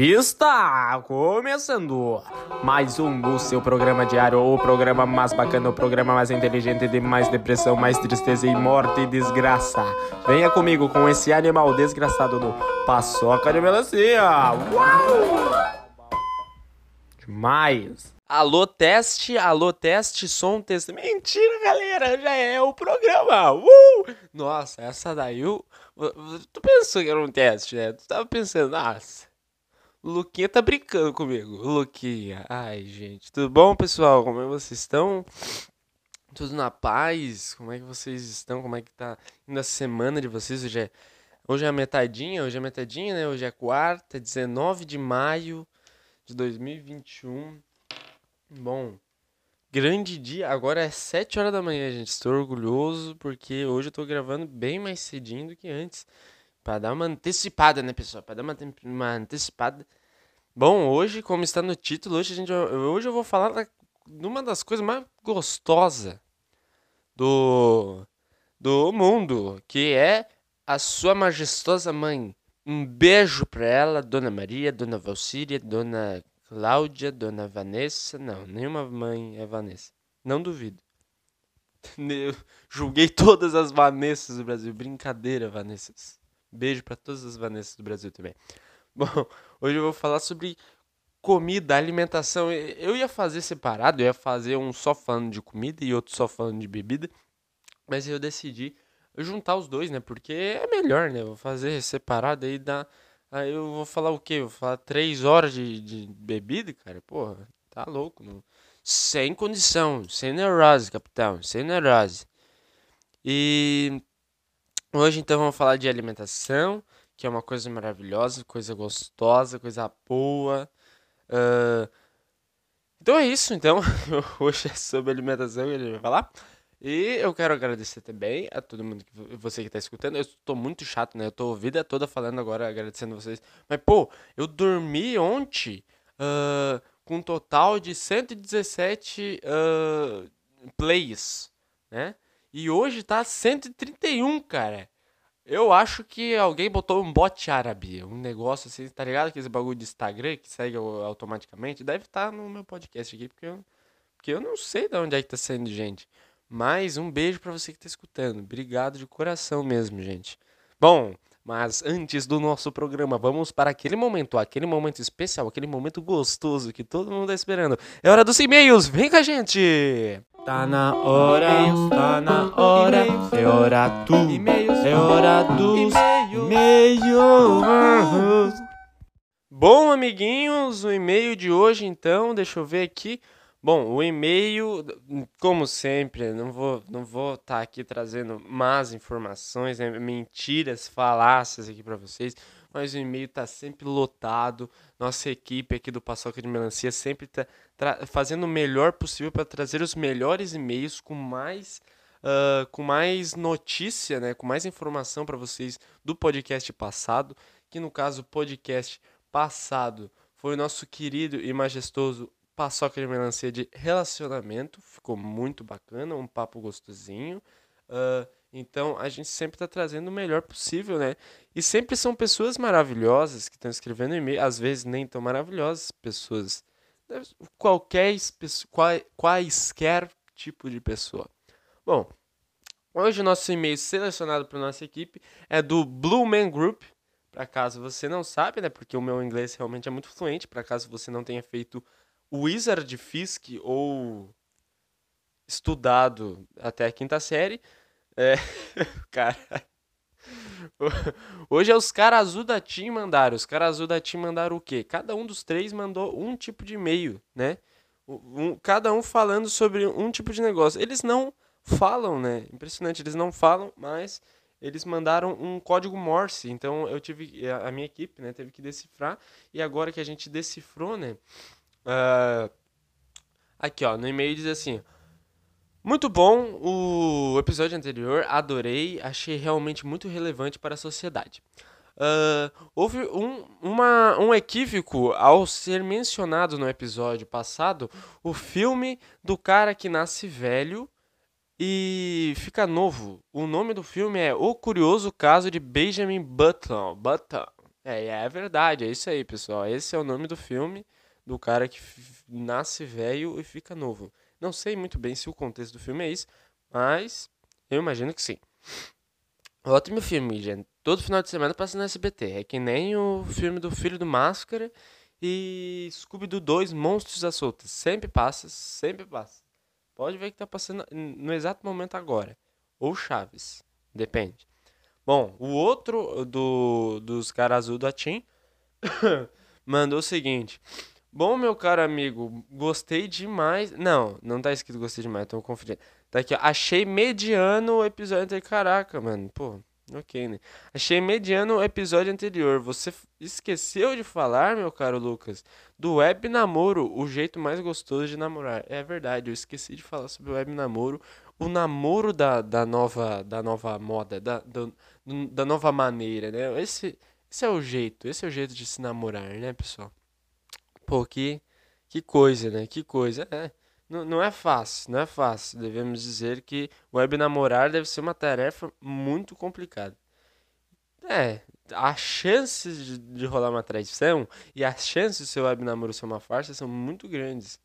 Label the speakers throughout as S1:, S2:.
S1: Está começando mais um do seu programa diário, o programa mais bacana, o programa mais inteligente de mais depressão, mais tristeza e morte e desgraça. Venha comigo com esse animal desgraçado do Paçoca de Melancia. Uau! Demais. Alô, teste, alô, teste, som, teste. Mentira, galera, já é o programa. Uh! Nossa, essa daí, eu... tu pensou que era um teste, né? Tu tava pensando, nossa... Luquinha tá brincando comigo. Luquinha. Ai, gente. Tudo bom, pessoal? Como é que vocês estão? Tudo na paz? Como é que vocês estão? Como é que tá indo a semana de vocês? Hoje é, hoje é a metadinha, hoje é a metadinha, né? Hoje é quarta, 19 de maio de 2021. Bom, grande dia. Agora é 7 horas da manhã, gente. Estou orgulhoso porque hoje eu tô gravando bem mais cedinho do que antes. Para dar uma antecipada, né, pessoal? Para dar uma, uma antecipada. Bom, hoje, como está no título, hoje, a gente, hoje eu vou falar da, de uma das coisas mais gostosas do, do mundo, que é a sua majestosa mãe. Um beijo para ela, Dona Maria, Dona Valcíria, Dona Cláudia, Dona Vanessa. Não, nenhuma mãe é Vanessa. Não duvido. Eu julguei todas as Vanessas do Brasil. Brincadeira, Vanessas. Beijo para todas as Vanessas do Brasil também. Bom, hoje eu vou falar sobre comida, alimentação. Eu ia fazer separado, eu ia fazer um só falando de comida e outro só falando de bebida, mas eu decidi juntar os dois, né? Porque é melhor, né? Vou fazer separado aí dá. Aí eu vou falar o quê? Eu vou falar três horas de, de bebida, cara? Porra, tá louco. Não? Sem condição, sem neurose, capitão, sem neurose. E Hoje então vamos falar de alimentação, que é uma coisa maravilhosa, coisa gostosa, coisa boa. Uh... Então é isso, então. Hoje é sobre alimentação que a gente vai falar. E eu quero agradecer também a todo mundo, que você que está escutando. Eu estou muito chato, né? Eu estou a vida toda falando agora, agradecendo vocês. Mas, pô, eu dormi ontem uh, com um total de 117 uh, plays, né? E hoje tá 131, cara. Eu acho que alguém botou um bot árabe, um negócio assim, tá ligado? Aquele bagulho de Instagram que segue automaticamente. Deve estar tá no meu podcast aqui, porque eu, porque eu não sei de onde é que tá saindo gente. Mas um beijo para você que tá escutando. Obrigado de coração mesmo, gente. Bom, mas antes do nosso programa, vamos para aquele momento, aquele momento especial, aquele momento gostoso que todo mundo tá esperando. É hora dos e-mails, vem com a gente!
S2: Tá na hora, tá na hora, é hora do, é hora dos e-mails.
S1: Bom, amiguinhos, o e-mail de hoje então, deixa eu ver aqui. Bom, o e-mail, como sempre, não vou não vou estar tá aqui trazendo más informações, né, mentiras, falácias aqui para vocês mas o e-mail está sempre lotado. Nossa equipe aqui do Paçoca de Melancia sempre está fazendo o melhor possível para trazer os melhores e-mails com mais, uh, com mais notícia, né, com mais informação para vocês do podcast passado, que no caso o podcast passado foi o nosso querido e majestoso Paçoca de Melancia de relacionamento. Ficou muito bacana, um papo gostosinho. Uh, então a gente sempre está trazendo o melhor possível, né? E sempre são pessoas maravilhosas que estão escrevendo e-mail, às vezes nem tão maravilhosas, pessoas. Qualquer, quaisquer tipo de pessoa. Bom, hoje o nosso e-mail selecionado para nossa equipe é do Blue Man Group. Para caso você não sabe, né? Porque o meu inglês realmente é muito fluente. Para caso você não tenha feito Wizard Fisk ou estudado até a quinta série, é, cara. Hoje é os caras azul da Team mandaram. Os caras azul da Team mandaram o quê? Cada um dos três mandou um tipo de e-mail, né? Um, cada um falando sobre um tipo de negócio. Eles não falam, né? Impressionante, eles não falam, mas eles mandaram um código Morse. Então eu tive. A minha equipe, né, teve que decifrar. E agora que a gente decifrou, né? Uh, aqui, ó, no e-mail diz assim. Muito bom o episódio anterior, adorei, achei realmente muito relevante para a sociedade. Uh, houve um, uma, um equívoco ao ser mencionado no episódio passado o filme do cara que nasce velho e fica novo. O nome do filme é O Curioso Caso de Benjamin Button. Button. É, é verdade, é isso aí, pessoal. Esse é o nome do filme do cara que nasce velho e fica novo. Não sei muito bem se o contexto do filme é isso, mas eu imagino que sim. Ótimo filme, gente. Todo final de semana passa no SBT. É que nem o filme do Filho do Máscara e Scooby-Doo 2, Monstros à Solta. Sempre passa, sempre passa. Pode ver que tá passando no exato momento agora. Ou Chaves. Depende. Bom, o outro do, dos caras azul da Tim mandou o seguinte. Bom, meu caro amigo, gostei demais. Não, não tá escrito gostei demais, tô confundindo. Tá aqui, ó. Achei mediano o episódio. Caraca, mano. Pô, ok, né? Achei mediano o episódio anterior. Você esqueceu de falar, meu caro Lucas, do web namoro, o jeito mais gostoso de namorar. É verdade, eu esqueci de falar sobre o web namoro, o namoro da, da, nova, da nova moda, da, da nova maneira, né? Esse, esse é o jeito, esse é o jeito de se namorar, né, pessoal? Pô, que, que coisa, né? Que coisa. É, não, não é fácil, não é fácil. Devemos dizer que web namorar deve ser uma tarefa muito complicada. É, as chances de, de rolar uma traição e as chances de seu web namoro ser uma farsa são muito grandes.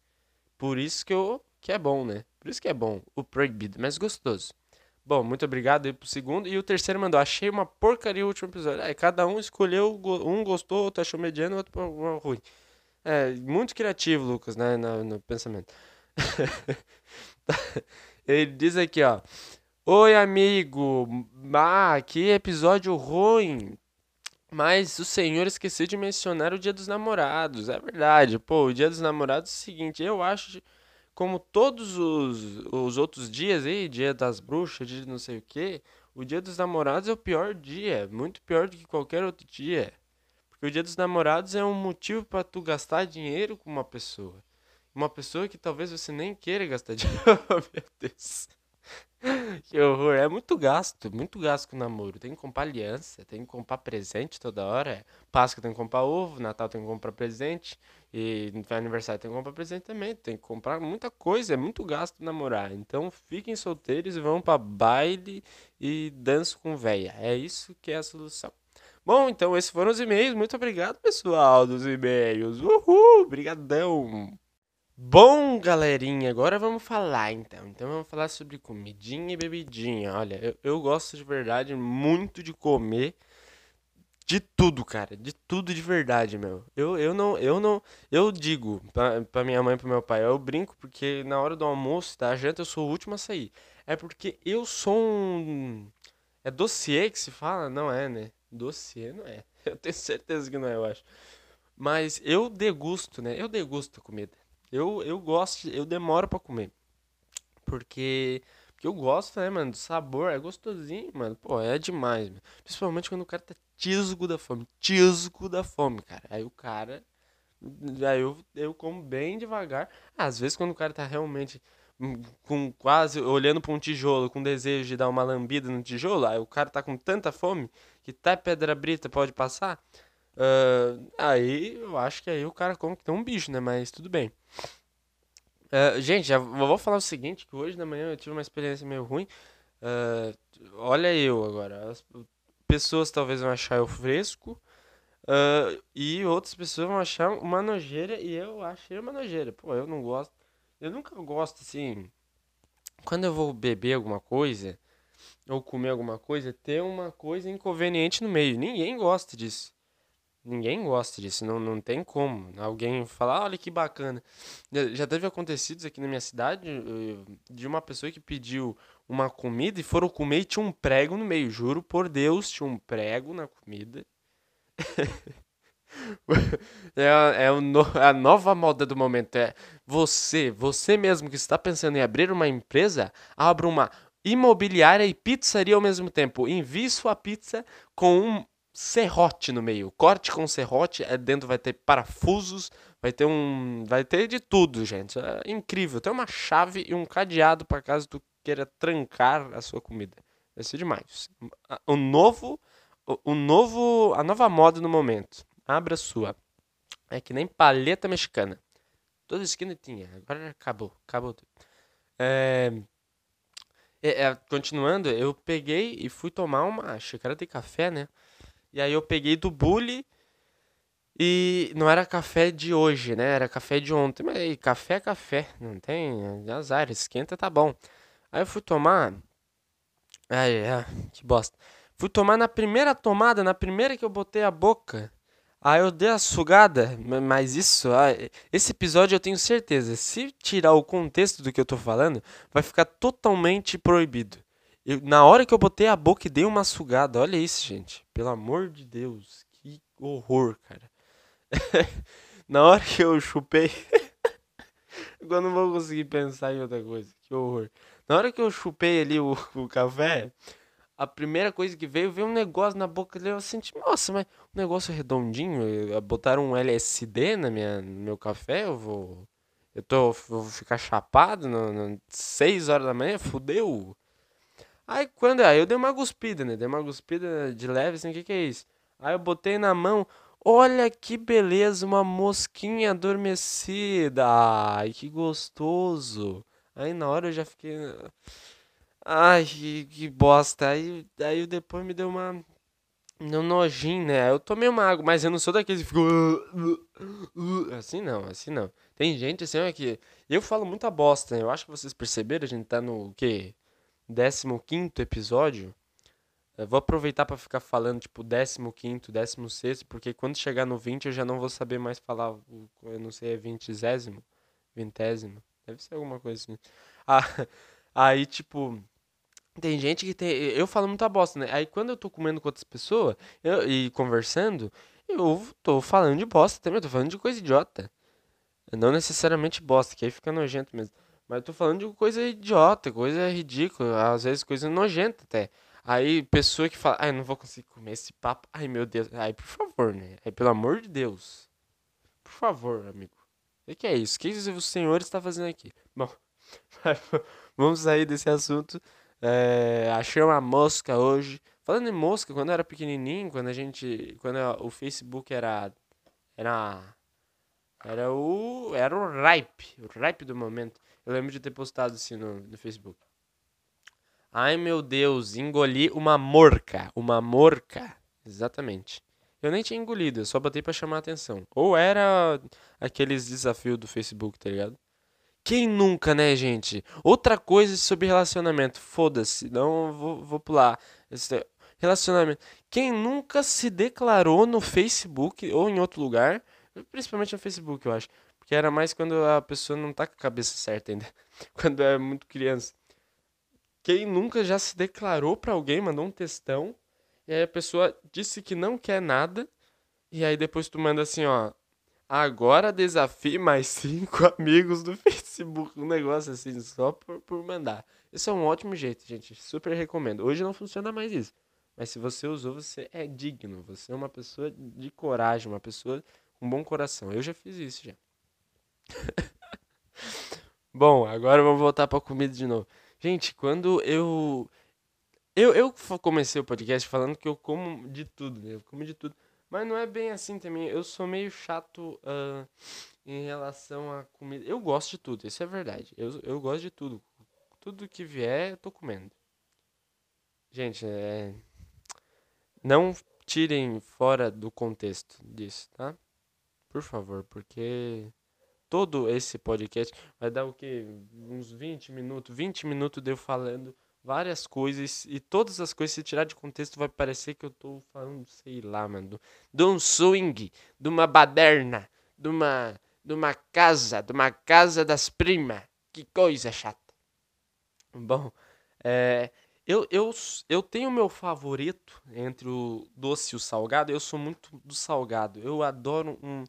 S1: Por isso que, eu, que é bom, né? Por isso que é bom. O proibido, mas gostoso. Bom, muito obrigado aí pro segundo. E o terceiro mandou, achei uma porcaria o último episódio. Aí cada um escolheu, um gostou, outro achou mediano, outro ruim. É, muito criativo, Lucas, né, no, no pensamento. Ele diz aqui, ó. Oi, amigo. Ah, que episódio ruim. Mas o senhor esqueceu de mencionar o Dia dos Namorados. É verdade. Pô, o Dia dos Namorados é o seguinte, eu acho como todos os, os outros dias aí, Dia das Bruxas, dia de não sei o que, o Dia dos Namorados é o pior dia, muito pior do que qualquer outro dia. O Dia dos Namorados é um motivo para tu gastar dinheiro com uma pessoa. Uma pessoa que talvez você nem queira gastar dinheiro. oh, meu Deus. Que horror. É muito gasto, muito gasto com namoro. Tem que comprar aliança, tem que comprar presente toda hora. Páscoa tem que comprar ovo, Natal tem que comprar presente. E aniversário tem que comprar presente também. Tem que comprar muita coisa, é muito gasto namorar. Então fiquem solteiros e vão para baile e dançam com véia. É isso que é a solução. Bom, então esses foram os e-mails. Muito obrigado, pessoal, dos e-mails. Uhul! Obrigadão! Bom, galerinha, agora vamos falar então. Então vamos falar sobre comidinha e bebidinha. Olha, eu, eu gosto de verdade muito de comer de tudo, cara. De tudo de verdade, meu. Eu, eu não, eu não, eu digo pra, pra minha mãe e pro meu pai, eu brinco porque na hora do almoço, da janta, eu sou o último a sair. É porque eu sou um. É dossiê que se fala? Não é, né? Dossiê não é. Eu tenho certeza que não é, eu acho. Mas eu degusto, né? Eu degusto a comida. Eu, eu gosto, eu demoro pra comer. Porque, porque eu gosto, né, mano, do sabor. É gostosinho, mano. Pô, é demais, mano. Principalmente quando o cara tá tisgo da fome. Tisgo da fome, cara. Aí o cara. Aí eu, eu como bem devagar. Às vezes quando o cara tá realmente com quase olhando para um tijolo com desejo de dar uma lambida no tijolo, aí o cara tá com tanta fome que até pedra brita pode passar. Uh, aí eu acho que aí o cara come que tem um bicho, né? Mas tudo bem. Uh, gente, já vou falar o seguinte, que hoje da manhã eu tive uma experiência meio ruim. Uh, olha eu agora. As pessoas talvez vão achar eu fresco. e outras pessoas vão achar uma nojeira. E eu achei uma nojeira. Pô, eu não gosto. Eu nunca gosto assim. Quando eu vou beber alguma coisa ou comer alguma coisa, ter uma coisa inconveniente no meio. Ninguém gosta disso. Ninguém gosta disso, não, não tem como. Alguém falar, olha que bacana. Já teve acontecidos aqui na minha cidade eh, de uma pessoa que pediu uma comida e foram comer e tinha um prego no meio. Juro por Deus, tinha um prego na comida. é, a, é a nova moda do momento. É você, você mesmo que está pensando em abrir uma empresa, abra uma imobiliária e pizzaria ao mesmo tempo. Envie sua pizza com um serrote no meio. Corte com serrote, é, dentro vai ter parafusos, vai ter um, vai ter de tudo, gente. É incrível. Tem uma chave e um cadeado para caso tu queira trancar a sua comida. Vai ser demais. O novo, o novo, a nova moda no momento. Abra sua. É que nem paleta mexicana. Toda esquina tinha. Agora acabou, acabou tudo. É, é, é, continuando, eu peguei e fui tomar uma xícara de café, né? E aí eu peguei do Bully e não era café de hoje, né? Era café de ontem. Mas aí, café é café, não tem azar, esquenta tá bom. Aí eu fui tomar. Ai, ai, que bosta. Fui tomar na primeira tomada, na primeira que eu botei a boca. Aí eu dei a sugada, mas isso, esse episódio eu tenho certeza, se tirar o contexto do que eu tô falando, vai ficar totalmente proibido. Eu, na hora que eu botei a boca e dei uma sugada, olha isso, gente. Pelo amor de Deus, que horror, cara. na hora que eu chupei. Agora não vou conseguir pensar em outra coisa. Que horror. Na hora que eu chupei ali o, o café, a primeira coisa que veio, veio um negócio na boca dele. Eu senti, nossa, mas negócio redondinho. Botaram um LSD na minha, no meu café. Eu vou. Eu tô, vou ficar chapado no, no 6 horas da manhã, fudeu. Aí quando. Aí eu dei uma guspida, né? Dei uma guspida de leve, assim, o que, que é isso? Aí eu botei na mão. Olha que beleza, uma mosquinha adormecida. Ai, que gostoso. Aí na hora eu já fiquei. Ai, que, que bosta. Aí, aí depois me deu uma. Um nojinho, né? Eu tomei uma água, mas eu não sou daqueles que ficam. Assim não, assim não. Tem gente assim, é que. Eu falo muita bosta, né? Eu acho que vocês perceberam, a gente tá no o quê? 15 episódio. Eu vou aproveitar para ficar falando, tipo, 15, 16, porque quando chegar no 20 eu já não vou saber mais falar. Eu não sei, é vintésimo? Vintésimo? Deve ser alguma coisa assim. Ah, aí, tipo. Tem gente que tem. Eu falo muita bosta, né? Aí quando eu tô comendo com outras pessoas eu, e conversando, eu tô falando de bosta também, eu tô falando de coisa idiota. Não necessariamente bosta, que aí fica nojento mesmo. Mas eu tô falando de coisa idiota, coisa ridícula, às vezes coisa nojenta até. Aí pessoa que fala, ai, não vou conseguir comer esse papo. Ai, meu Deus. Ai, por favor, né? Ai, pelo amor de Deus. Por favor, amigo. O que é isso? O que o senhor está fazendo aqui? Bom, vamos sair desse assunto. É, achei uma mosca hoje. Falando em mosca, quando eu era pequenininho, quando a gente, quando o Facebook era era era o era o ripe, o ripe do momento. Eu lembro de ter postado assim no, no Facebook. Ai meu Deus, engoli uma morca, uma morca, exatamente. Eu nem tinha engolido, eu só botei para chamar a atenção. Ou era aqueles desafios do Facebook, tá ligado? Quem nunca, né, gente? Outra coisa sobre relacionamento. Foda-se, não vou, vou pular. Relacionamento. Quem nunca se declarou no Facebook ou em outro lugar, principalmente no Facebook, eu acho. Porque era mais quando a pessoa não tá com a cabeça certa ainda. Quando é muito criança. Quem nunca já se declarou para alguém, mandou um textão e aí a pessoa disse que não quer nada. E aí depois tu manda assim, ó. Agora desafie mais cinco amigos do Facebook. Um negócio assim, só por, por mandar. Esse é um ótimo jeito, gente. Super recomendo. Hoje não funciona mais isso. Mas se você usou, você é digno. Você é uma pessoa de coragem, uma pessoa com bom coração. Eu já fiz isso já. bom, agora vamos voltar pra comida de novo. Gente, quando eu eu, eu comecei o podcast falando que eu como de tudo, né? Eu como de tudo. Mas não é bem assim também. Eu sou meio chato uh, em relação à comida. Eu gosto de tudo, isso é verdade. Eu, eu gosto de tudo. Tudo que vier, eu tô comendo. Gente, é... não tirem fora do contexto disso, tá? Por favor, porque todo esse podcast vai dar o quê? Uns 20 minutos, 20 minutos de eu falando várias coisas e todas as coisas, se tirar de contexto, vai parecer que eu tô falando, sei lá, mano, de um swing, de uma baderna, de uma, de uma casa, de uma casa das primas. Que coisa chata. Bom, é, eu, eu, eu tenho meu favorito entre o doce e o salgado. Eu sou muito do salgado. Eu adoro um,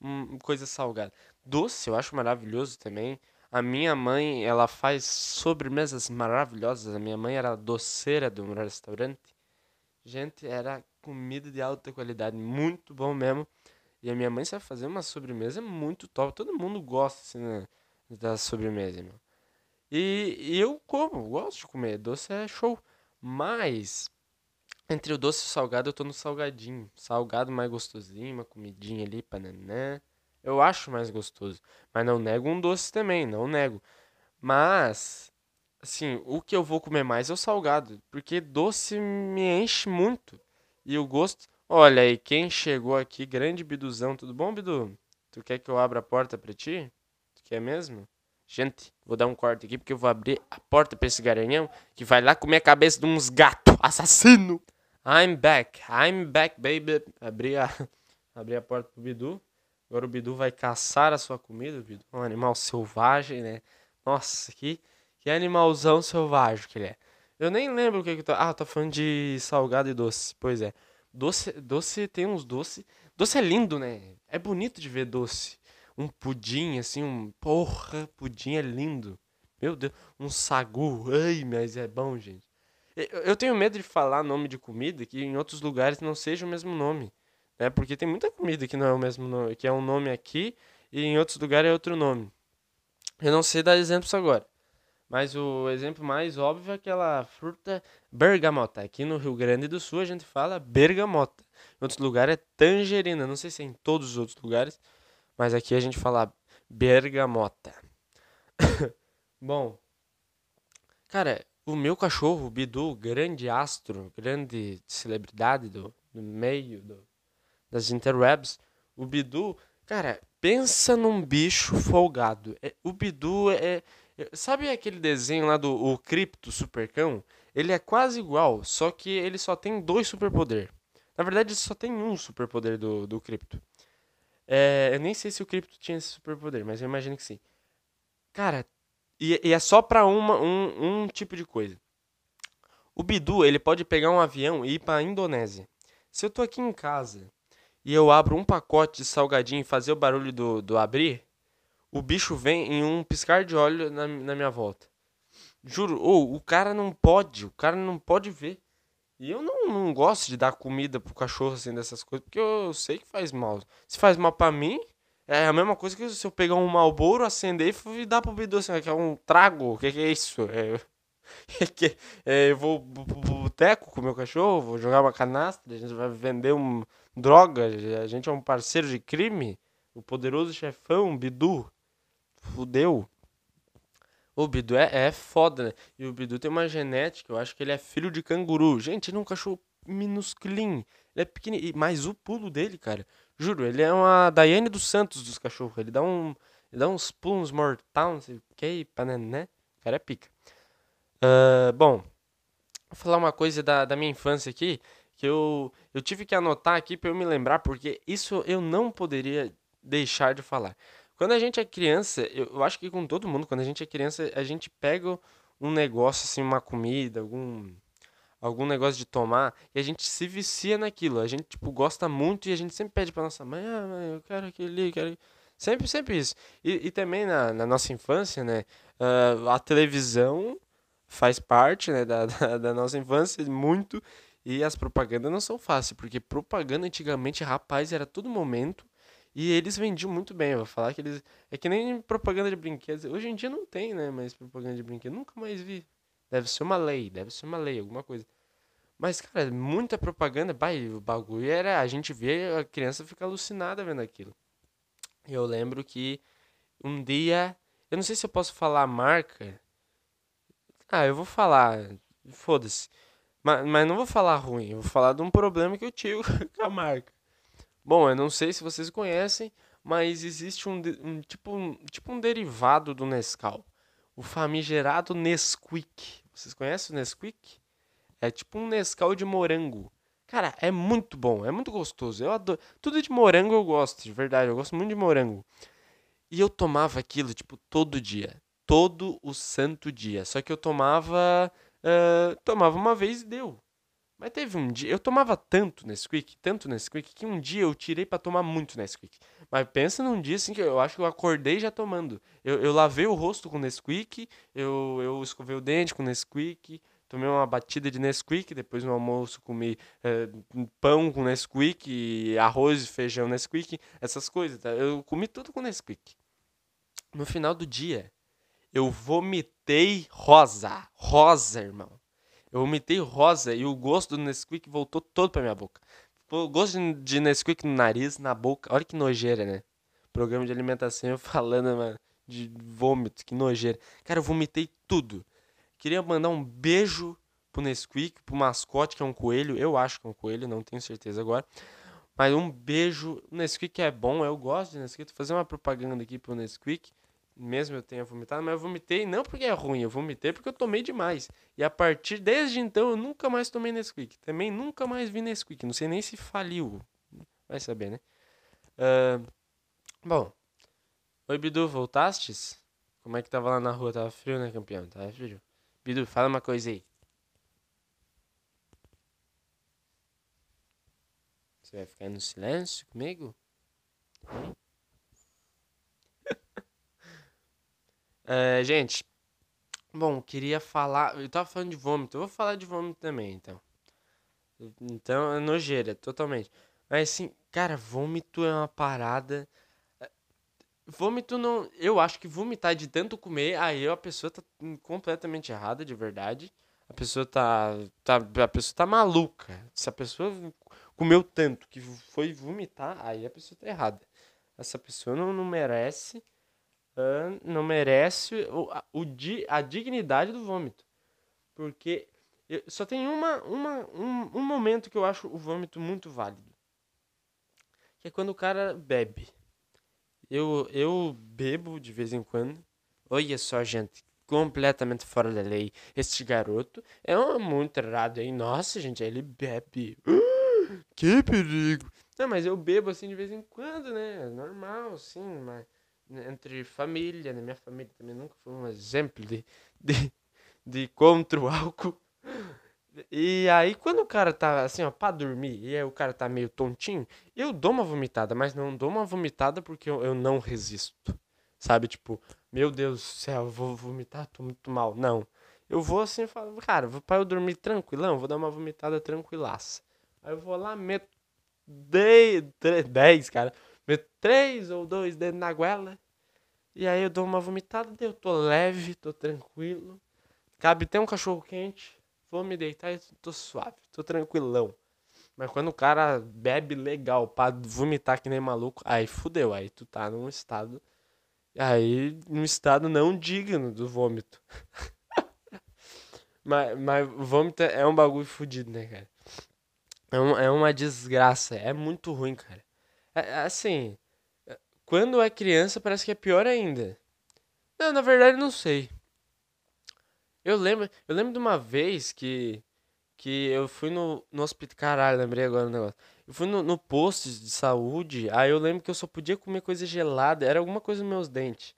S1: um coisa salgada. Doce eu acho maravilhoso também. A minha mãe, ela faz sobremesas maravilhosas. A minha mãe era doceira de um restaurante. Gente, era comida de alta qualidade, muito bom mesmo. E a minha mãe sabe fazer uma sobremesa muito top. Todo mundo gosta assim, né, da sobremesa, meu. E, e eu como, gosto de comer. Doce é show. Mas entre o doce e o salgado, eu tô no salgadinho. Salgado mais gostosinho, uma comidinha ali, pananã. Eu acho mais gostoso. Mas não nego um doce também, não nego. Mas, assim, o que eu vou comer mais é o salgado. Porque doce me enche muito. E o gosto, Olha aí, quem chegou aqui, grande Biduzão. Tudo bom, Bidu? Tu quer que eu abra a porta pra ti? Tu quer mesmo? Gente, vou dar um corte aqui porque eu vou abrir a porta pra esse garanhão que vai lá comer a cabeça de uns gatos. Assassino! I'm back, I'm back, baby. Abri a, abri a porta pro Bidu. Agora o Bidu vai caçar a sua comida, Bidu. Um animal selvagem, né? Nossa, que, que animalzão selvagem que ele é. Eu nem lembro o que que tô... Ah, tô falando de salgado e doce. Pois é. Doce, doce tem uns doce. Doce é lindo, né? É bonito de ver doce. Um pudim, assim, um. Porra, pudim é lindo. Meu Deus, um sagu. Ai, mas é bom, gente. Eu tenho medo de falar nome de comida que em outros lugares não seja o mesmo nome. Né? Porque tem muita comida que não é o mesmo nome, que é um nome aqui e em outros lugares é outro nome. Eu não sei dar exemplos agora. Mas o exemplo mais óbvio é aquela fruta bergamota. Aqui no Rio Grande do Sul a gente fala bergamota. Em outros lugares é tangerina. Não sei se é em todos os outros lugares, mas aqui a gente fala bergamota. Bom, cara, o meu cachorro, o Bidu, grande astro, grande celebridade do, do meio do, das interwebs, o Bidu, cara, pensa num bicho folgado. É, o Bidu é, Sabe aquele desenho lá do o Cripto Supercão? Ele é quase igual, só que ele só tem dois superpoder. Na verdade, só tem um superpoder do, do Cripto. É, eu nem sei se o Cripto tinha esse superpoder, mas eu imagino que sim. Cara, e, e é só pra uma, um, um tipo de coisa. O Bidu, ele pode pegar um avião e ir pra Indonésia. Se eu tô aqui em casa e eu abro um pacote de salgadinho e fazer o barulho do, do abrir, o bicho vem em um piscar de olho na, na minha volta. Juro, oh, o cara não pode, o cara não pode ver. E eu não, não gosto de dar comida pro cachorro assim dessas coisas, porque eu sei que faz mal. Se faz mal para mim, é a mesma coisa que se eu pegar um malboro, acender e dar pro Bidu assim, que é um trago, o que, que é isso? É, é que, é, eu vou pro boteco com o meu cachorro, vou jogar uma canastra, a gente vai vender um droga, a gente é um parceiro de crime, o poderoso chefão, Bidu fudeu. O Bidu é, é foda, né? E o Bidu tem uma genética, eu acho que ele é filho de canguru. Gente, ele é um cachorro minusculinho. Ele é pequenininho. Mas o pulo dele, cara, juro, ele é uma Daiane dos Santos dos cachorros. Ele dá um. Ele dá uns pulos mortal, não sei o que, né? O cara é pica. Uh, bom, vou falar uma coisa da, da minha infância aqui, que eu, eu tive que anotar aqui para eu me lembrar, porque isso eu não poderia deixar de falar. Quando a gente é criança, eu, eu acho que com todo mundo, quando a gente é criança, a gente pega um negócio, assim, uma comida, algum algum negócio de tomar e a gente se vicia naquilo. A gente, tipo, gosta muito e a gente sempre pede pra nossa mãe, ah, mãe, eu quero aquele, quero... Sempre, sempre isso. E, e também na, na nossa infância, né, uh, a televisão faz parte, né, da, da, da, nossa infância muito e as propagandas não são fáceis, porque propaganda antigamente, rapaz, era todo momento e eles vendiam muito bem, eu vou falar que eles. É que nem propaganda de brinquedos. Hoje em dia não tem, né? Mas propaganda de brinquedos. Nunca mais vi. Deve ser uma lei, deve ser uma lei, alguma coisa. Mas, cara, muita propaganda. Bai, o bagulho era. A gente vê a criança fica alucinada vendo aquilo. Eu lembro que um dia. Eu não sei se eu posso falar a marca. Ah, eu vou falar. Foda-se. Mas, mas não vou falar ruim. Vou falar de um problema que eu tive com a marca. Bom, eu não sei se vocês conhecem, mas existe um, um, tipo, um tipo um derivado do Nescau. O famigerado Nesquik. Vocês conhecem o Nesquik? É tipo um Nescau de morango. Cara, é muito bom, é muito gostoso. Eu adoro. Tudo de morango eu gosto, de verdade. Eu gosto muito de morango. E eu tomava aquilo, tipo, todo dia. Todo o santo dia. Só que eu tomava. Uh, tomava uma vez e deu. Mas teve um dia, eu tomava tanto Nesquik, tanto Nesquik, que um dia eu tirei para tomar muito Nesquik. Mas pensa num dia assim que eu acho que eu acordei já tomando. Eu, eu lavei o rosto com Nesquik, eu, eu escovei o dente com Nesquik, tomei uma batida de Nesquik, depois no almoço comi é, pão com Nesquik, arroz feijão Nesquik, essas coisas, tá? Eu comi tudo com Nesquik. No final do dia, eu vomitei rosa. Rosa, irmão. Eu vomitei rosa e o gosto do Nesquik voltou todo pra minha boca. O gosto de Nesquik no nariz, na boca. Olha que nojeira, né? Programa de alimentação eu falando, mano, de vômito, que nojeira. Cara, eu vomitei tudo. Queria mandar um beijo pro Nesquik, pro mascote, que é um coelho. Eu acho que é um coelho, não tenho certeza agora. Mas um beijo. O Nesquik é bom, eu gosto de Nesquik. Vou fazer uma propaganda aqui pro Nesquik. Mesmo eu tenha vomitado, mas eu vomitei não porque é ruim, eu vomitei porque eu tomei demais. E a partir desde então eu nunca mais tomei Nesquik. Também nunca mais vi Nesquik. Não sei nem se faliu. Vai saber, né? Uh, bom. Oi, Bidu, voltastes? Como é que tava lá na rua? Tava frio, né, campeão? Tava frio. Bidu, fala uma coisa aí. Você vai ficar no silêncio comigo? É, gente, bom, queria falar. Eu tava falando de vômito, eu vou falar de vômito também, então. Então, é nojeira, totalmente. Mas assim, cara, vômito é uma parada. É, vômito não. Eu acho que vomitar de tanto comer, aí a pessoa tá completamente errada, de verdade. A pessoa tá, tá. A pessoa tá maluca. Se a pessoa comeu tanto que foi vomitar, aí a pessoa tá errada. Essa pessoa não, não merece, não merece o, a, o, a dignidade do vômito. Porque eu, só tem uma, uma, um, um momento que eu acho o vômito muito válido. Que é quando o cara bebe. Eu, eu bebo de vez em quando. Olha só, gente, completamente fora da lei. Este garoto é um muito errado, hein? Nossa, gente, ele bebe. Que perigo. Não, mas eu bebo assim de vez em quando, né? É normal, sim, mas entre família, né? Minha família também nunca foi um exemplo de, de, de contra o álcool. E aí, quando o cara tá assim, ó, pra dormir, e aí o cara tá meio tontinho, eu dou uma vomitada, mas não dou uma vomitada porque eu, eu não resisto. Sabe, tipo, meu Deus do céu, eu vou vomitar, tô muito mal. Não. Eu vou assim e falo, cara, pra eu dormir tranquilão, vou dar uma vomitada tranquilaça. Aí eu vou lá, meto 10, cara. 3 ou 2 dedos na goela. E aí eu dou uma vomitada, eu tô leve, tô tranquilo. Cabe até um cachorro quente. Vou me deitar e tô suave, tô tranquilão. Mas quando o cara bebe legal pra vomitar que nem maluco, aí fudeu. Aí tu tá num estado. Aí, num estado não digno do vômito. mas, mas vômito é um bagulho fudido, né, cara? É, um, é uma desgraça. É muito ruim, cara. É, é, assim, quando é criança parece que é pior ainda. Não, na verdade não sei. Eu lembro, eu lembro de uma vez que que eu fui no, no hospital. Caralho, lembrei agora do negócio. Eu fui no, no posto de saúde, aí eu lembro que eu só podia comer coisa gelada, era alguma coisa nos meus dentes.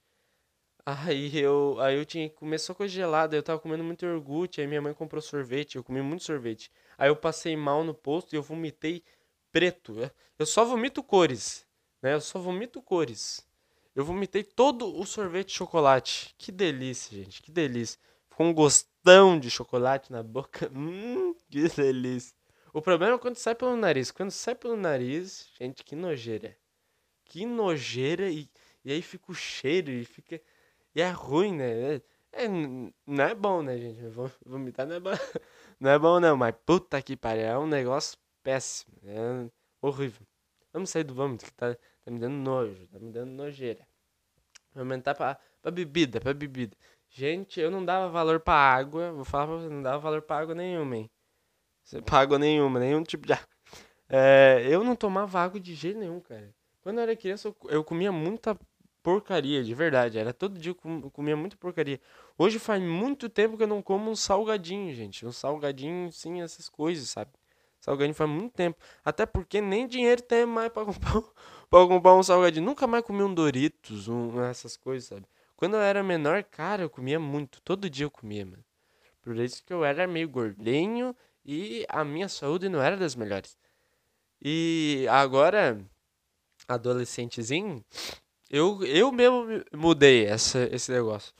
S1: Aí eu, aí eu tinha que comer só coisa gelada, eu tava comendo muito iogurte, aí minha mãe comprou sorvete, eu comi muito sorvete. Aí eu passei mal no posto e eu vomitei preto. Eu só vomito cores, né? Eu só vomito cores. Eu vomitei todo o sorvete de chocolate. Que delícia, gente, que delícia. Ficou um gostão de chocolate na boca. Hum, que delícia. O problema é quando sai pelo nariz. Quando sai pelo nariz, gente, que nojeira. Que nojeira e, e aí fica o cheiro e fica e é ruim, né? É, é, não é bom, né, gente? Vomitar não é bom. Não é bom, não, mas puta que pariu. É um negócio péssimo. É horrível. Vamos sair do vômito, que tá, tá me dando nojo. Tá me dando nojeira. Vou aumentar pra, pra bebida, pra bebida. Gente, eu não dava valor pra água. Vou falar pra você, não dava valor pra água nenhuma, hein? Você água nenhuma, nenhum tipo de água. É, eu não tomava água de jeito nenhum, cara. Quando eu era criança, eu, eu comia muita porcaria, de verdade. Era todo dia eu comia muita porcaria. Hoje faz muito tempo que eu não como um salgadinho, gente. Um salgadinho, sim, essas coisas, sabe? Salgadinho faz muito tempo. Até porque nem dinheiro tem mais pra comprar, pra comprar um salgadinho. Nunca mais comi um Doritos, um, essas coisas, sabe? Quando eu era menor, cara, eu comia muito. Todo dia eu comia, mano. Por isso que eu era meio gordinho e a minha saúde não era das melhores. E agora, adolescentezinho, eu, eu mesmo mudei essa, esse negócio.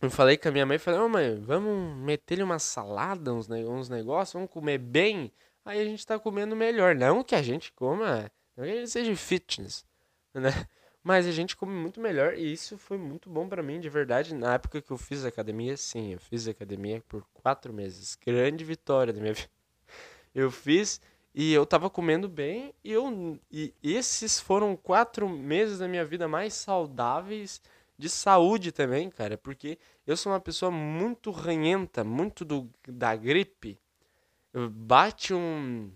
S1: Eu falei com a minha mãe, falei, ô mãe, vamos meter uma salada, uns, uns negócios, vamos comer bem. Aí a gente tá comendo melhor. Não que a gente coma, não que a gente seja fitness, né? Mas a gente come muito melhor e isso foi muito bom para mim, de verdade. Na época que eu fiz academia, sim, eu fiz academia por quatro meses. Grande vitória da minha vida. Eu fiz e eu tava comendo bem e, eu, e esses foram quatro meses da minha vida mais saudáveis de saúde também, cara, porque eu sou uma pessoa muito ranhenta, muito do, da gripe. Bate um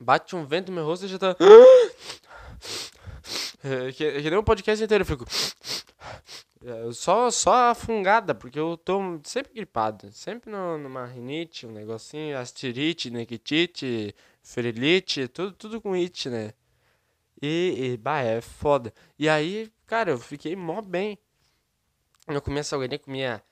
S1: bate um vento no meu rosto e já tá é, que, que nem um podcast inteiro eu fico é, só só a fungada, porque eu tô sempre gripado, sempre no, numa rinite, um negocinho, astirite, nequitite, ferilite, tudo tudo com it, né? E, e bah, é foda. E aí, cara, eu fiquei mó bem. Eu comia salgadinho, comia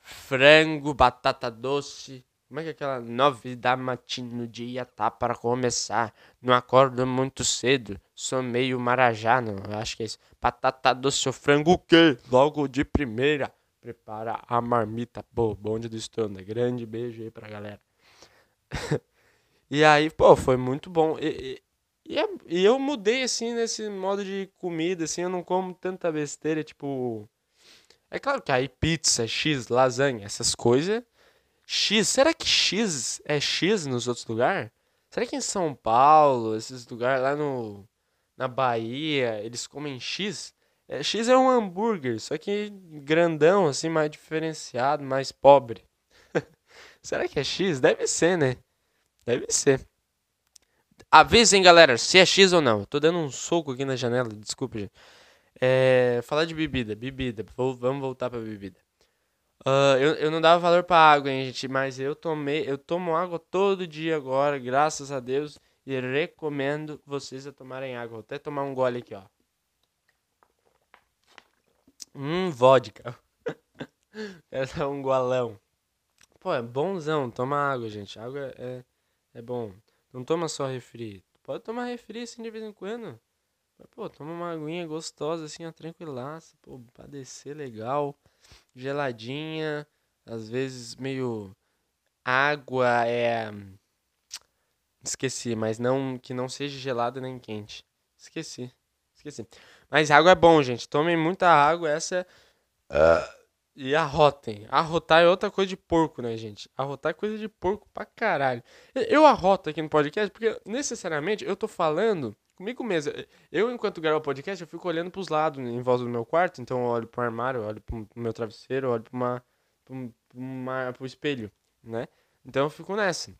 S1: frango, batata doce. Como é que é aquela nove da matina no dia tá para começar? Não acordo muito cedo, sou meio marajá, não, acho que é isso. Batata doce ou frango o quê? Logo de primeira. Prepara a marmita. Pô, bonde do estrondo. Grande beijo aí pra galera. e aí, pô, foi muito bom. E, e, é, e eu mudei, assim, nesse modo de comida, assim, eu não como tanta besteira, tipo... É claro que aí pizza, X, lasanha, essas coisas... X, será que X é X nos outros lugares? Será que em São Paulo, esses lugares lá no... Na Bahia, eles comem X? É, X é um hambúrguer, só que grandão, assim, mais diferenciado, mais pobre. será que é X? Deve ser, né? Deve ser. Avisem, galera, se é X ou não. Tô dando um soco aqui na janela, desculpa, gente. É, falar de bebida, bebida. Vou, vamos voltar pra bebida. Uh, eu, eu não dava valor pra água, hein, gente, mas eu tomei, eu tomo água todo dia agora, graças a Deus, e recomendo vocês a tomarem água. Vou até tomar um gole aqui, ó. Hum, vodka. Quero dar um golão. Pô, é bonzão, toma água, gente. Água é, é bom. Não toma só refri. Pode tomar refri assim de vez em quando. Mas, pô, toma uma aguinha gostosa assim, ó, tranquilaça. Pô, pra descer legal. Geladinha. Às vezes meio. Água é. Esqueci, mas não que não seja gelada nem quente. Esqueci. Esqueci. Mas água é bom, gente. Tomem muita água. Essa é. Uh e arrotem. Arrotar é outra coisa de porco, né, gente? Arrotar é coisa de porco pra caralho. Eu arroto aqui no podcast porque, necessariamente, eu tô falando comigo mesmo. Eu, enquanto gravo o podcast, eu fico olhando pros lados em volta do meu quarto. Então, eu olho pro armário, olho pro meu travesseiro, olho pra uma, pra uma, pro espelho, né? Então, eu fico nessa.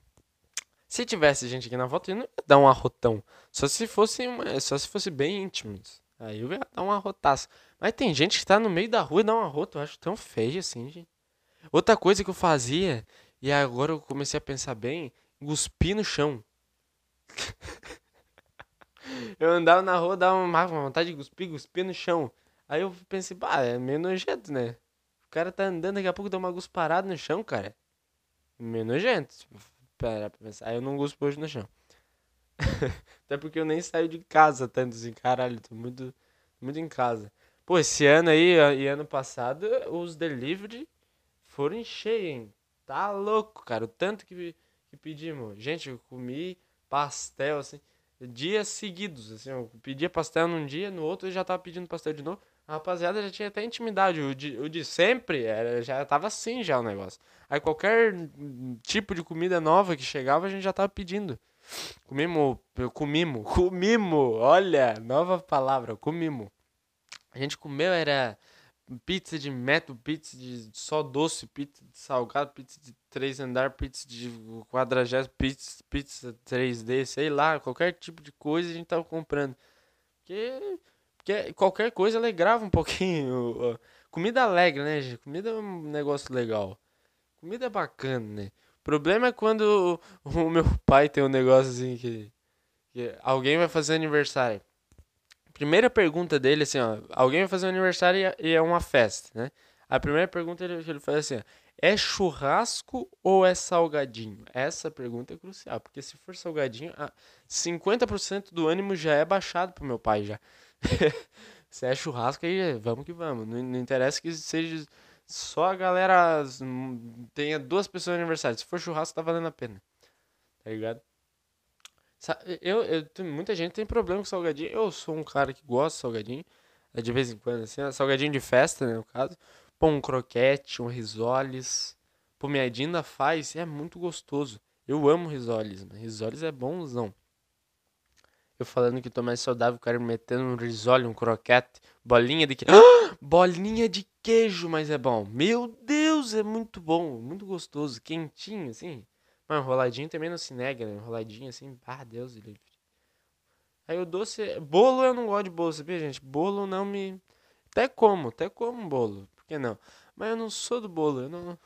S1: Se tivesse gente aqui na volta, eu não ia dar um arrotão. Só se fosse, uma, só se fosse bem íntimos. Aí eu ia dar uma arrotaça. Mas tem gente que tá no meio da rua e dá uma rota, eu acho tão feio assim, gente. Outra coisa que eu fazia, e agora eu comecei a pensar bem, cuspir no chão. eu andava na rua, dava uma vontade de cuspir, cuspir no chão. Aí eu pensei, pá, é meio nojento, né? O cara tá andando, daqui a pouco dá uma gusparada no chão, cara. Meio nojento. Pera pensar. Aí eu não guspo hoje no chão. Até porque eu nem saio de casa tanto assim, caralho, tô muito, muito em casa. Pô, esse ano aí e ano passado, os delivery foram cheios, hein? Tá louco, cara. O tanto que, que pedimos. Gente, eu comi pastel, assim, dias seguidos, assim. Eu pedia pastel num dia, no outro eu já tava pedindo pastel de novo. A rapaziada já tinha até intimidade. O de, o de sempre era, já tava assim já o negócio. Aí qualquer tipo de comida nova que chegava, a gente já tava pedindo. Comimo, comimo, comimo, olha, nova palavra, comimo. A gente comeu, era pizza de método, pizza de só doce, pizza de salgado, pizza de três andar, pizza de quadragésimo, pizza, pizza 3D, sei lá, qualquer tipo de coisa a gente tava comprando. Porque, porque qualquer coisa alegrava um pouquinho. Comida alegre, né, gente? Comida é um negócio legal. Comida é bacana, né? O problema é quando o, o meu pai tem um negócio assim que, que alguém vai fazer aniversário primeira pergunta dele, assim, ó, alguém vai fazer um aniversário e é uma festa, né? A primeira pergunta ele, ele faz assim, ó, é churrasco ou é salgadinho? Essa pergunta é crucial, porque se for salgadinho, 50% do ânimo já é baixado pro meu pai já. se é churrasco, aí vamos que vamos. Não, não interessa que seja só a galera tenha duas pessoas no aniversário. Se for churrasco, tá valendo a pena. Tá ligado? Eu, eu, muita gente tem problema com salgadinho. Eu sou um cara que gosta de salgadinho. É de vez em quando, assim. Salgadinho de festa, né, no caso. Pô, um croquete, um risoles. Pô, minha Dinda faz. É muito gostoso. Eu amo risoles, mas risoles é bonzão. Eu falando que tô mais saudável, o cara me metendo um risole, um croquete, bolinha de queijo. Ah! bolinha de queijo, mas é bom. Meu Deus, é muito bom, muito gostoso, quentinho, assim. Mas enroladinho também não se nega, né? Enroladinho assim, ah, Deus livre. Aí o doce. Bolo eu não gosto de bolo, sabia, gente? Bolo não me. Até como, até como bolo. Por que não? Mas eu não sou do bolo. Eu não...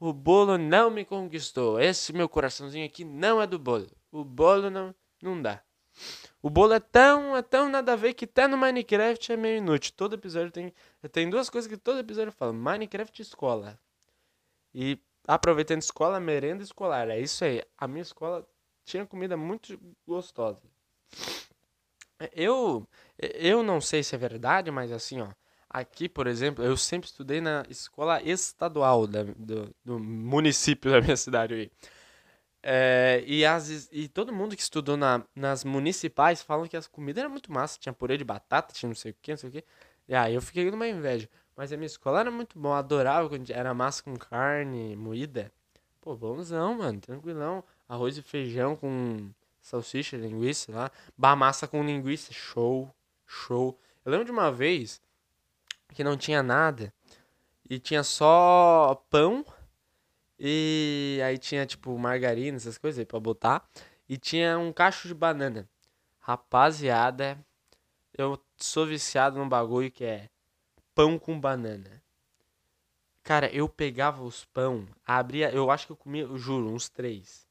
S1: O bolo não me conquistou. Esse meu coraçãozinho aqui não é do bolo. O bolo não, não dá. O bolo é tão, é tão nada a ver que até no Minecraft é meio inútil. Todo episódio tem. Tem duas coisas que todo episódio fala: Minecraft escola. E aproveitando escola, merenda escolar. É isso aí. A minha escola tinha comida muito gostosa. Eu, eu não sei se é verdade, mas assim, ó. Aqui, por exemplo, eu sempre estudei na escola estadual da, do, do município da minha cidade aí. É, e, as, e todo mundo que estudou na, nas municipais falam que as comidas eram muito massa. Tinha purê de batata, tinha não sei o que, não sei o que. E aí eu fiquei numa inveja. Mas a minha escola era muito bom, adorava quando era massa com carne moída. Pô, bonzão, mano, tranquilão. Arroz e feijão com salsicha, linguiça lá. Bah, massa com linguiça, show, show. Eu lembro de uma vez que não tinha nada e tinha só pão e aí tinha tipo margarina, essas coisas aí pra botar e tinha um cacho de banana. Rapaziada, eu sou viciado num bagulho que é pão com banana. Cara, eu pegava os pão, abria, eu acho que eu comia, eu juro, uns três.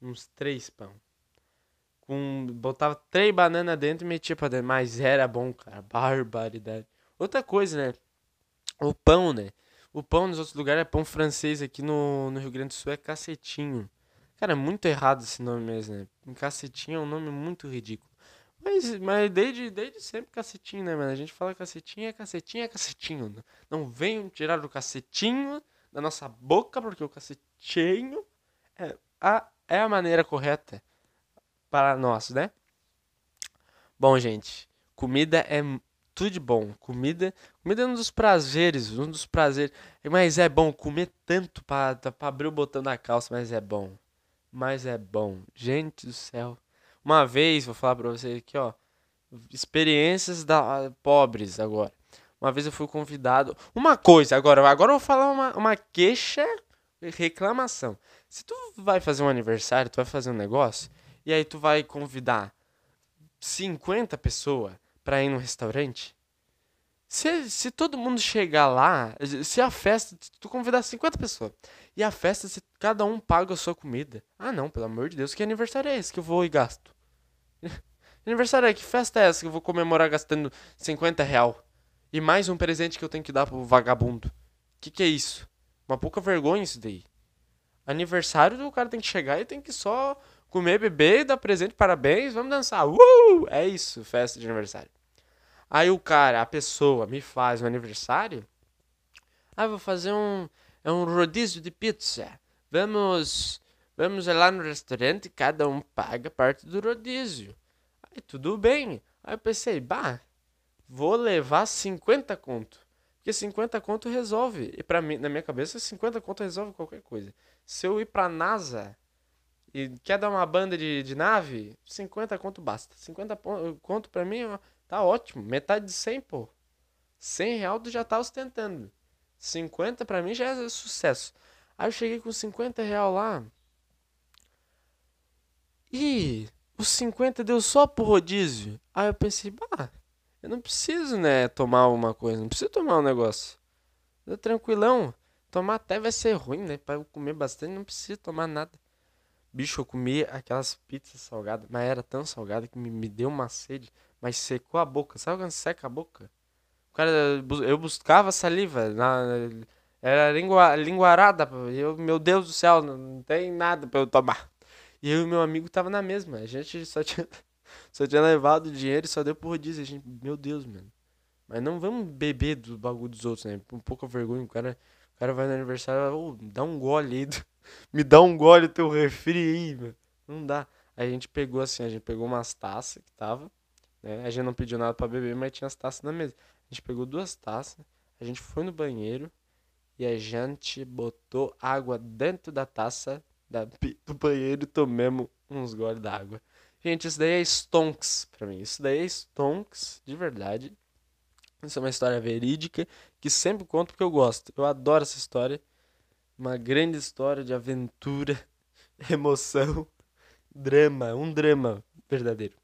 S1: Uns três pão. Com, botava três bananas dentro e metia pra dentro. Mas era bom, cara. Barbaridade. Outra coisa, né? O pão, né? O pão nos outros lugares é pão francês. Aqui no, no Rio Grande do Sul é cacetinho. Cara, é muito errado esse nome mesmo, né? Cacetinho é um nome muito ridículo. Mas, mas desde, desde sempre cacetinho, né, mano? A gente fala cacetinho, é cacetinho, é cacetinho. Não venham tirar o cacetinho da nossa boca, porque o cacetinho é a, é a maneira correta para nós, né? Bom, gente, comida é tudo de bom. Comida, comida é um dos prazeres, um dos prazeres. Mas é bom comer tanto para abrir o botão da calça, mas é bom. Mas é bom. Gente do céu. Uma vez, vou falar pra você aqui, ó. Experiências da, pobres agora. Uma vez eu fui convidado. Uma coisa, agora, agora eu vou falar uma, uma queixa reclamação. Se tu vai fazer um aniversário, tu vai fazer um negócio, e aí tu vai convidar 50 pessoas para ir no restaurante. Se, se todo mundo chegar lá, se a festa, tu convidar 50 pessoas, e a festa, se cada um paga a sua comida. Ah, não, pelo amor de Deus, que aniversário é esse que eu vou e gasto? aniversário é que festa é essa que eu vou comemorar gastando 50 real? E mais um presente que eu tenho que dar pro vagabundo. Que que é isso? Uma pouca vergonha isso daí. Aniversário, o cara tem que chegar e tem que só comer, beber, dar presente, parabéns, vamos dançar. Uh! É isso, festa de aniversário. Aí o cara, a pessoa, me faz um aniversário. Ah, vou fazer um, é um rodízio de pizza. Vamos, vamos lá no restaurante, cada um paga parte do rodízio. Aí tudo bem. Aí eu pensei, bah, vou levar 50 conto. Porque 50 conto resolve. E para mim, na minha cabeça, 50 conto resolve qualquer coisa. Se eu ir pra NASA e quer dar uma banda de, de nave, 50 conto basta. 50 conto pra mim tá ótimo. Metade de 100, pô. 100 real tu já tá ostentando. 50 pra mim já é sucesso. Aí eu cheguei com 50 real lá. E os 50 deu só pro rodízio. Aí eu pensei, bah, eu não preciso, né, tomar uma coisa. Não preciso tomar um negócio. Deu tranquilão. Tomar até vai ser ruim, né? Pra eu comer bastante, não preciso tomar nada. Bicho, eu comi aquelas pizzas salgadas, mas era tão salgada que me, me deu uma sede, mas secou a boca. Sabe quando seca a boca? O cara, eu buscava saliva, na, era língua, linguarada. Eu, meu Deus do céu, não tem nada para eu tomar. E eu e meu amigo tava na mesma. A gente só tinha, só tinha levado dinheiro e só deu por rodízio. A gente, meu Deus, mano. Mas não vamos beber do bagulho dos outros, né? Um pouco vergonha. O cara, o cara vai no aniversário, oh, dá um gole aí. Me dá um gole teu refri aí, mano. Não dá. A gente pegou assim, a gente pegou umas taças que tava, né? A gente não pediu nada para beber, mas tinha as taças na mesa. A gente pegou duas taças, a gente foi no banheiro e a gente botou água dentro da taça da, do banheiro e tomamos uns goles d'água. Gente, isso daí é stonks pra mim. Isso daí é stonks, de verdade. Isso é uma história verídica que sempre conto porque eu gosto. Eu adoro essa história. Uma grande história de aventura, emoção, drama. Um drama verdadeiro.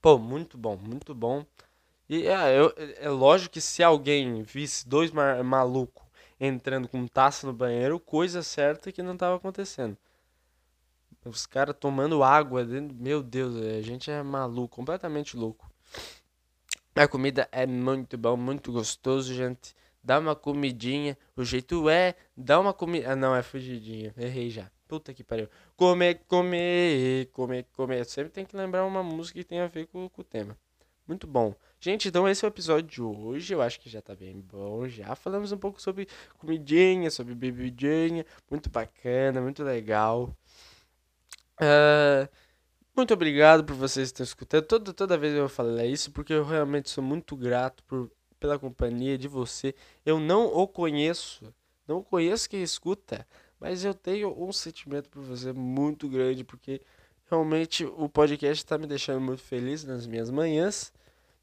S1: Pô, muito bom, muito bom. E é, é lógico que se alguém visse dois malucos entrando com taça no banheiro, coisa certa que não estava acontecendo. Os caras tomando água dentro. Meu Deus, a gente é maluco, completamente louco. A comida é muito bom, muito gostoso, gente. Dá uma comidinha. O jeito é. Dá uma comida. Ah, não, é fugidinha. Errei já. Puta que pariu. Comer, comer, comer, comer. Sempre tem que lembrar uma música que tem a ver com, com o tema. Muito bom. Gente, então esse é o episódio de hoje. Eu acho que já tá bem bom. Já falamos um pouco sobre comidinha, sobre bebidinha. Muito bacana, muito legal. Uh, muito obrigado por vocês estarem escutando. Toda, toda vez eu falo isso porque eu realmente sou muito grato por, pela companhia de você. Eu não o conheço, não conheço quem escuta, mas eu tenho um sentimento por você muito grande porque realmente o podcast está me deixando muito feliz nas minhas manhãs.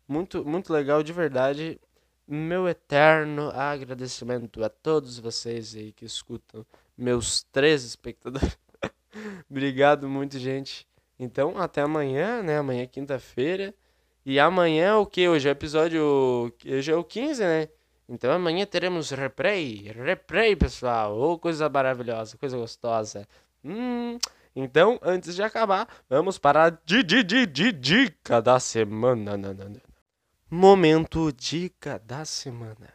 S1: Muito, muito legal, de verdade. Meu eterno agradecimento a todos vocês aí que escutam, meus três espectadores. Obrigado muito, gente. Então, até amanhã, né? Amanhã é quinta-feira. E amanhã o que? Hoje é o episódio. Hoje é o 15, né? Então amanhã teremos replay. Replay, pessoal. Oh, coisa maravilhosa, coisa gostosa. Hum. Então, antes de acabar, vamos para a di, di, di, di, dica da semana. Momento dica da semana.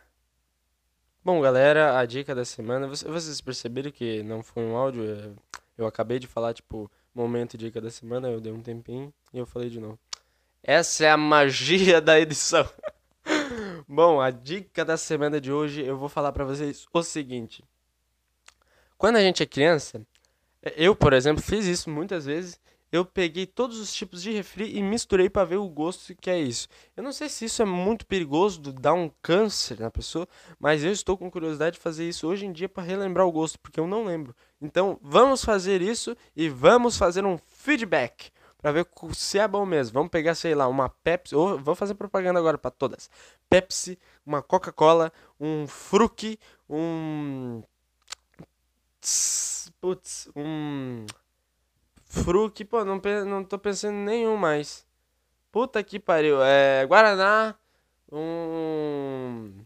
S1: Bom, galera, a dica da semana. Vocês perceberam que não foi um áudio? É eu acabei de falar, tipo, momento dica da semana, eu dei um tempinho e eu falei de novo. Essa é a magia da edição. Bom, a dica da semana de hoje eu vou falar para vocês o seguinte. Quando a gente é criança, eu, por exemplo, fiz isso muitas vezes eu peguei todos os tipos de refri e misturei para ver o gosto que é isso. Eu não sei se isso é muito perigoso, dar um câncer na pessoa, mas eu estou com curiosidade de fazer isso hoje em dia para relembrar o gosto, porque eu não lembro. Então, vamos fazer isso e vamos fazer um feedback para ver se é bom mesmo. Vamos pegar, sei lá, uma Pepsi, ou vou fazer propaganda agora para todas. Pepsi, uma Coca-Cola, um Fruc, um putz, um Fruc, pô, não, não tô pensando em nenhum mais. Puta que pariu. É. Guaraná. Um.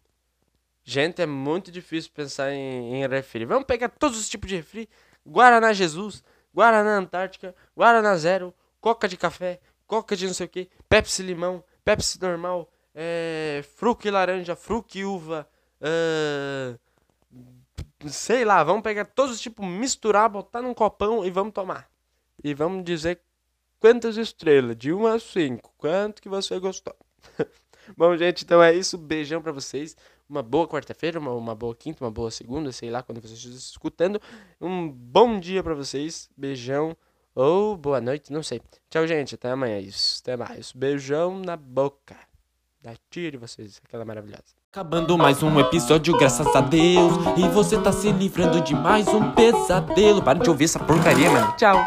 S1: Gente, é muito difícil pensar em, em refri. Vamos pegar todos os tipos de refri: Guaraná Jesus, Guaraná Antártica, Guaraná Zero, Coca de café, Coca de não sei o que, Pepsi limão, Pepsi normal, é, laranja, Fruc uva, uh, sei lá, vamos pegar todos os tipos, misturar, botar num copão e vamos tomar e vamos dizer quantas estrelas, de 1 a 5, quanto que você gostou. Bom, gente, então é isso. Beijão para vocês. Uma boa quarta-feira, uma, uma boa quinta, uma boa segunda, sei lá quando vocês estão escutando. Um bom dia para vocês. Beijão ou boa noite, não sei. Tchau, gente. Até amanhã. Isso. Até mais. Beijão na boca da tia de vocês, aquela maravilhosa.
S2: Acabando mais um episódio, graças a Deus. E você tá se livrando de mais um pesadelo. Para de ouvir essa porcaria, mano. Tchau.